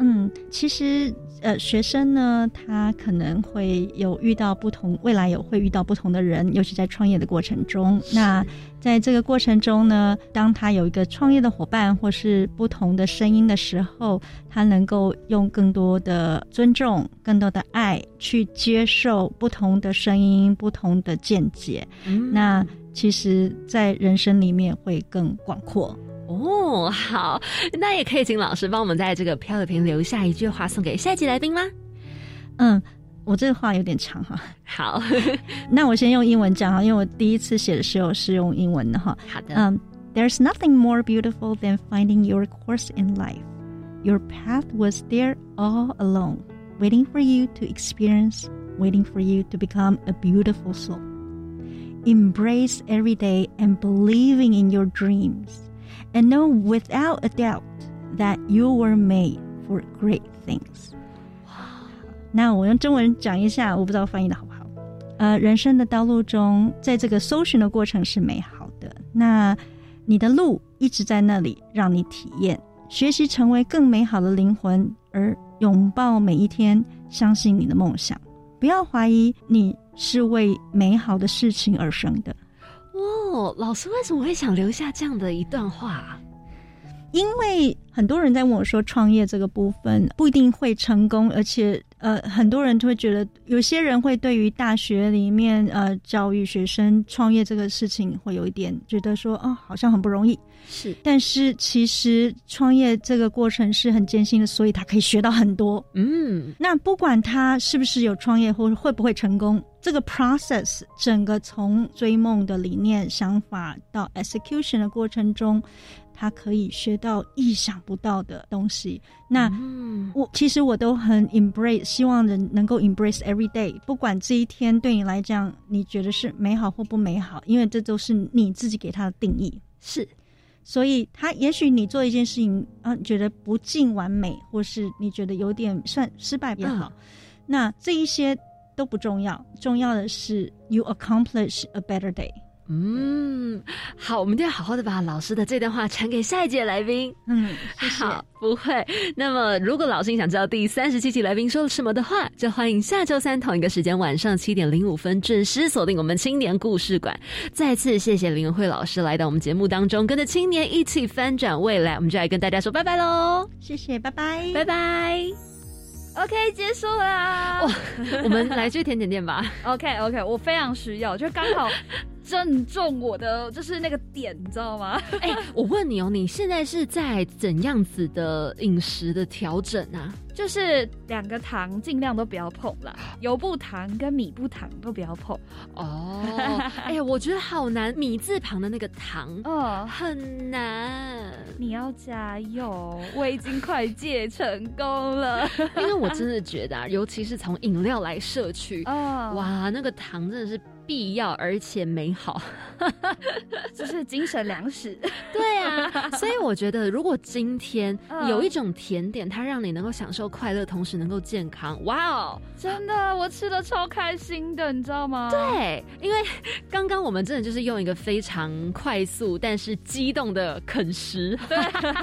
嗯，其实呃，学生呢，他可能会有遇到不同，未来有会遇到不同的人，尤其在创业的过程中。那在这个过程中呢，当他有一个创业的伙伴或是不同的声音的时候，他能够用更多的尊重、更多的爱去接受不同的声音、不同的见解。嗯那其实，在人生里面会更广阔。哦，好，那也可以请老师帮我们在这个漂流瓶留下一句话送给下一集来宾吗？嗯，我这个话有点长哈。好，那我先用英文讲哈，因为我第一次写的时候是用英文的哈。好的，嗯、t h e r e s nothing more beautiful than finding your course in life. Your path was there all along, waiting for you to experience, waiting for you to become a beautiful soul. Embrace every day and believing in your dreams, And know without a doubt that you were made for great things. 那我用中文讲一下，我不知道翻译的好不好。呃，人生的道路中，在这个搜寻的过程是美好的。那你的路一直在那里，让你体验，学习成为更美好的灵魂，而拥抱每一天，相信你的梦想。不要怀疑你是为美好的事情而生的。哦，老师为什么会想留下这样的一段话啊？因为很多人在问我说，创业这个部分不一定会成功，而且呃，很多人就会觉得，有些人会对于大学里面呃教育学生创业这个事情会有一点觉得说，哦，好像很不容易。是，但是其实创业这个过程是很艰辛的，所以他可以学到很多。嗯，那不管他是不是有创业或者会不会成功，这个 process 整个从追梦的理念、想法到 execution 的过程中，他可以学到意想不到的东西。那嗯，我其实我都很 embrace，希望人能够 embrace every day，不管这一天对你来讲你觉得是美好或不美好，因为这都是你自己给他的定义。是，所以他也许你做一件事情啊，觉得不尽完美，或是你觉得有点算失败也好，那这一些都不重要，重要的是 you accomplish a better day。嗯，好，我们一定要好好的把老师的这段话传给下一届来宾。嗯，谢谢。好，不会。那么，如果老师你想知道第三十七期来宾说了什么的话，就欢迎下周三同一个时间晚上七点零五分准时锁定我们青年故事馆。再次谢谢林文慧老师来到我们节目当中，跟着青年一起翻转未来。我们就来跟大家说拜拜喽，谢谢，拜拜，拜拜。OK，结束啦。哇，我们来去甜点店吧。OK OK，我非常需要，就刚好正中我的就是那个点，你知道吗？哎、我问你哦，你现在是在怎样子的饮食的调整啊？就是两个糖尽量都不要碰啦，油不糖跟米不糖都不要碰。哦，哎呀，我觉得好难，米字旁的那个糖哦，很难。你要加油，我已经快戒成功了。因为我真的觉得啊，尤其是从饮料来摄取，哦，哇，那个糖真的是必要而且美好。这是精神粮食。对啊，所以我觉得，如果今天嗯有一种甜点，它让你能够享受快乐，同时能够健康，哇哦！真的，我吃的超开心的，你知道吗？对，因为刚刚我们真的就是用一个非常快速但是激动的啃食，对，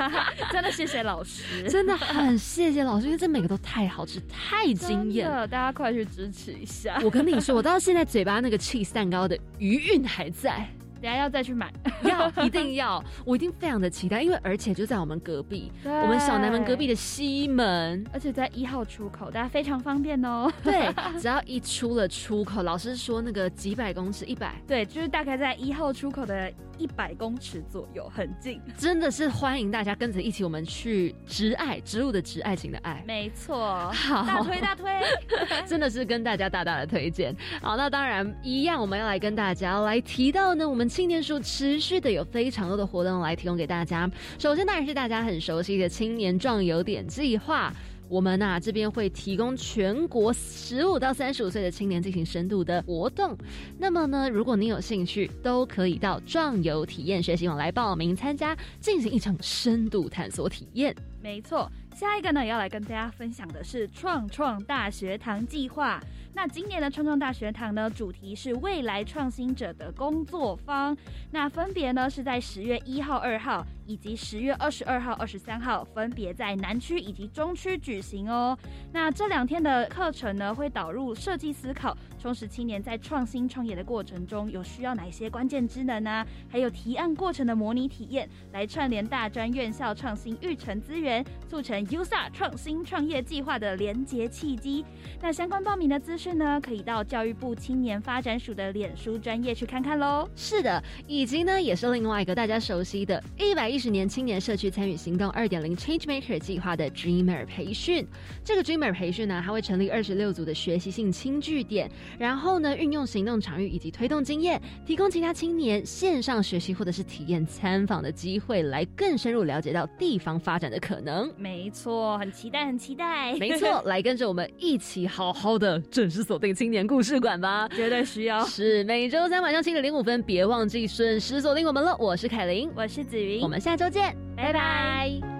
真的谢谢老师，真的很谢谢老师，因为这每个都太好吃，太惊艳了。大家快去支持一下。我跟你说，我到现在嘴巴那个 cheese 蛋糕的余韵还在。等下要再去买，要一定要，我一定非常的期待，因为而且就在我们隔壁，我们小南门隔壁的西门，而且在一号出口，大家非常方便哦。对，只要一出了出口，老师说那个几百公尺，一百，对，就是大概在一号出口的一百公尺左右，很近。真的是欢迎大家跟着一起，我们去植爱，植物的植，爱情的爱。没错，好大推大推，真的是跟大家大大的推荐。好，那当然一样，我们要来跟大家来提到呢，我们青年署持续的有非常多的活动来提供给大家。首先当然是大家很熟悉的青年壮游点计划。我们呐、这边会提供全国十五到三十五岁的青年进行深度的活动。那么呢，如果您有兴趣，都可以到壮游体验学习网来报名参加，进行一场深度探索体验。没错。下一个呢，要来跟大家分享的是创创大学堂计划。那今年的创创大学堂呢，主题是未来创新者的工作坊。那分别呢是在十月一号、二号以及十月二十二号、二十三号分别在南区以及中区举行哦。那这两天的课程呢，会导入设计思考，充实青年在创新创业的过程中有需要哪些关键职能呢？还有提案过程的模拟体验，来串联大专院校创新育成资源，促成 USA 创新创业计划的连结契机。那相关报名的资讯呢，可以到教育部青年发展署的脸书专业去看看喽。是的，以及呢，也是另外一个大家熟悉的一百一十年青年社区参与行动二点零 Change Maker 计划的 Dreamer 培训。这个 Dreamer 培训呢，它会成立二十六组的学习性轻据点，然后呢，运用行动场域以及推动经验，提供其他青年线上学习或者是体验参访的机会，来更深入了解到地方发展的可能。没错，很期待，很期待。没错，来跟着我们一起好好的正式锁定青年故事馆吧，绝对需要。是每周三晚上七点零五分，别忘记准时锁定我们了。我是凯琳，我是子云，我们下周见，拜拜。